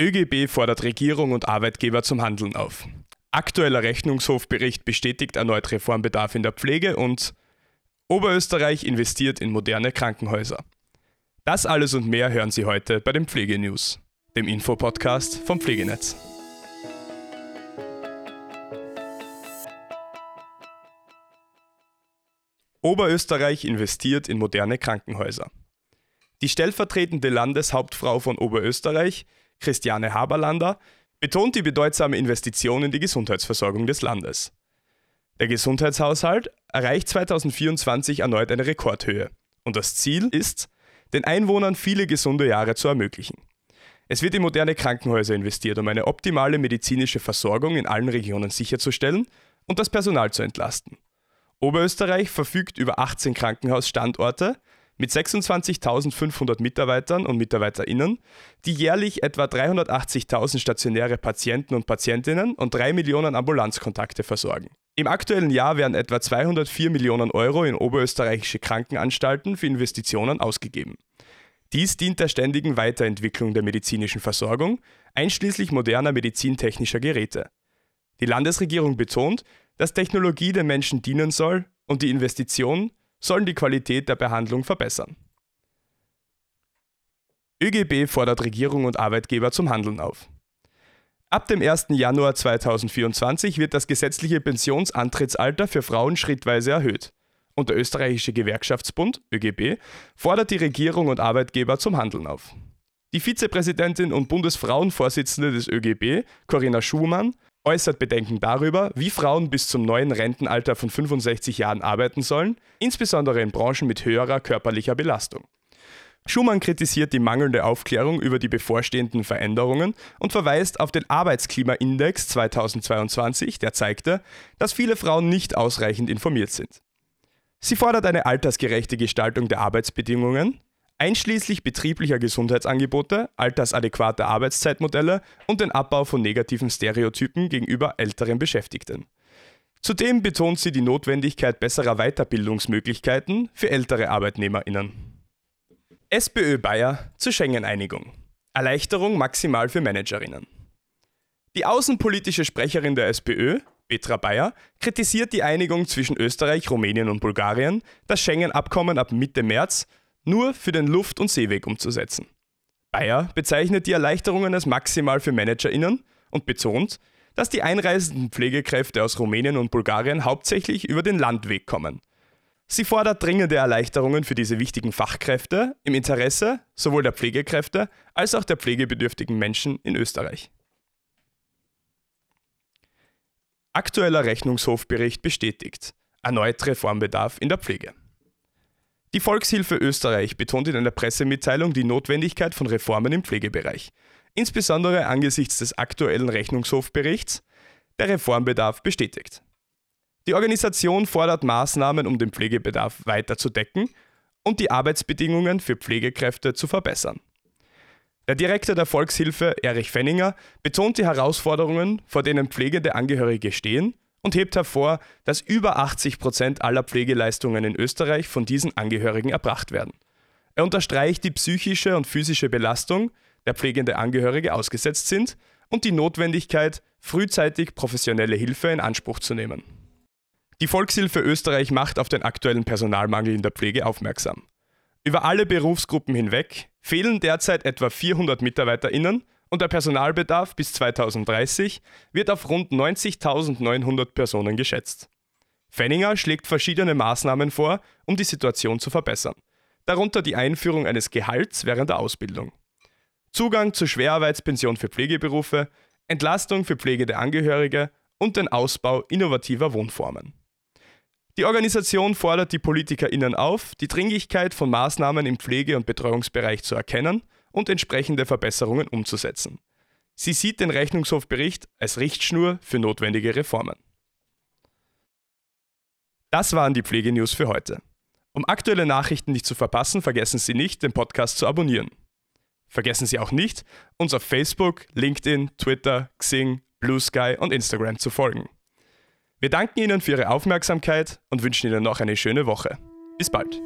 ÖGB fordert Regierung und Arbeitgeber zum Handeln auf. Aktueller Rechnungshofbericht bestätigt erneut Reformbedarf in der Pflege und Oberösterreich investiert in moderne Krankenhäuser. Das alles und mehr hören Sie heute bei den Pflegenews, dem Infopodcast vom Pflegenetz. Oberösterreich investiert in moderne Krankenhäuser. Die stellvertretende Landeshauptfrau von Oberösterreich, Christiane Haberlander, betont die bedeutsame Investition in die Gesundheitsversorgung des Landes. Der Gesundheitshaushalt erreicht 2024 erneut eine Rekordhöhe und das Ziel ist, den Einwohnern viele gesunde Jahre zu ermöglichen. Es wird in moderne Krankenhäuser investiert, um eine optimale medizinische Versorgung in allen Regionen sicherzustellen und das Personal zu entlasten. Oberösterreich verfügt über 18 Krankenhausstandorte, mit 26.500 Mitarbeitern und Mitarbeiterinnen, die jährlich etwa 380.000 stationäre Patienten und Patientinnen und 3 Millionen Ambulanzkontakte versorgen. Im aktuellen Jahr werden etwa 204 Millionen Euro in oberösterreichische Krankenanstalten für Investitionen ausgegeben. Dies dient der ständigen Weiterentwicklung der medizinischen Versorgung, einschließlich moderner medizintechnischer Geräte. Die Landesregierung betont, dass Technologie den Menschen dienen soll und die Investition sollen die Qualität der Behandlung verbessern. ÖGB fordert Regierung und Arbeitgeber zum Handeln auf. Ab dem 1. Januar 2024 wird das gesetzliche Pensionsantrittsalter für Frauen schrittweise erhöht. Und der österreichische Gewerkschaftsbund, ÖGB, fordert die Regierung und Arbeitgeber zum Handeln auf. Die Vizepräsidentin und Bundesfrauenvorsitzende des ÖGB, Corinna Schumann, äußert Bedenken darüber, wie Frauen bis zum neuen Rentenalter von 65 Jahren arbeiten sollen, insbesondere in Branchen mit höherer körperlicher Belastung. Schumann kritisiert die mangelnde Aufklärung über die bevorstehenden Veränderungen und verweist auf den Arbeitsklimaindex 2022, der zeigte, dass viele Frauen nicht ausreichend informiert sind. Sie fordert eine altersgerechte Gestaltung der Arbeitsbedingungen, einschließlich betrieblicher Gesundheitsangebote, altersadäquater Arbeitszeitmodelle und den Abbau von negativen Stereotypen gegenüber älteren Beschäftigten. Zudem betont sie die Notwendigkeit besserer Weiterbildungsmöglichkeiten für ältere Arbeitnehmerinnen. SPÖ Bayer zur Schengen-Einigung. Erleichterung maximal für Managerinnen. Die außenpolitische Sprecherin der SPÖ, Petra Bayer, kritisiert die Einigung zwischen Österreich, Rumänien und Bulgarien, das Schengen-Abkommen ab Mitte März nur für den Luft- und Seeweg umzusetzen. Bayer bezeichnet die Erleichterungen als maximal für ManagerInnen und betont, dass die einreisenden Pflegekräfte aus Rumänien und Bulgarien hauptsächlich über den Landweg kommen. Sie fordert dringende Erleichterungen für diese wichtigen Fachkräfte im Interesse sowohl der Pflegekräfte als auch der pflegebedürftigen Menschen in Österreich. Aktueller Rechnungshofbericht bestätigt erneut Reformbedarf in der Pflege. Die Volkshilfe Österreich betont in einer Pressemitteilung die Notwendigkeit von Reformen im Pflegebereich, insbesondere angesichts des aktuellen Rechnungshofberichts, der Reformbedarf bestätigt. Die Organisation fordert Maßnahmen, um den Pflegebedarf weiter zu decken und die Arbeitsbedingungen für Pflegekräfte zu verbessern. Der Direktor der Volkshilfe, Erich Fenninger, betont die Herausforderungen, vor denen pflegende Angehörige stehen und hebt hervor, dass über 80 Prozent aller Pflegeleistungen in Österreich von diesen Angehörigen erbracht werden. Er unterstreicht die psychische und physische Belastung, der pflegende Angehörige ausgesetzt sind und die Notwendigkeit, frühzeitig professionelle Hilfe in Anspruch zu nehmen. Die Volkshilfe Österreich macht auf den aktuellen Personalmangel in der Pflege aufmerksam. Über alle Berufsgruppen hinweg fehlen derzeit etwa 400 MitarbeiterInnen und der Personalbedarf bis 2030 wird auf rund 90.900 Personen geschätzt. Fenninger schlägt verschiedene Maßnahmen vor, um die Situation zu verbessern, darunter die Einführung eines Gehalts während der Ausbildung. Zugang zur Schwerarbeitspension für Pflegeberufe, Entlastung für pflegende Angehörige und den Ausbau innovativer Wohnformen. Die Organisation fordert die PolitikerInnen auf, die Dringlichkeit von Maßnahmen im Pflege- und Betreuungsbereich zu erkennen und entsprechende Verbesserungen umzusetzen. Sie sieht den Rechnungshofbericht als Richtschnur für notwendige Reformen. Das waren die Pflegenews für heute. Um aktuelle Nachrichten nicht zu verpassen, vergessen Sie nicht, den Podcast zu abonnieren. Vergessen Sie auch nicht, uns auf Facebook, LinkedIn, Twitter, Xing, Blue Sky und Instagram zu folgen. Wir danken Ihnen für Ihre Aufmerksamkeit und wünschen Ihnen noch eine schöne Woche. Bis bald.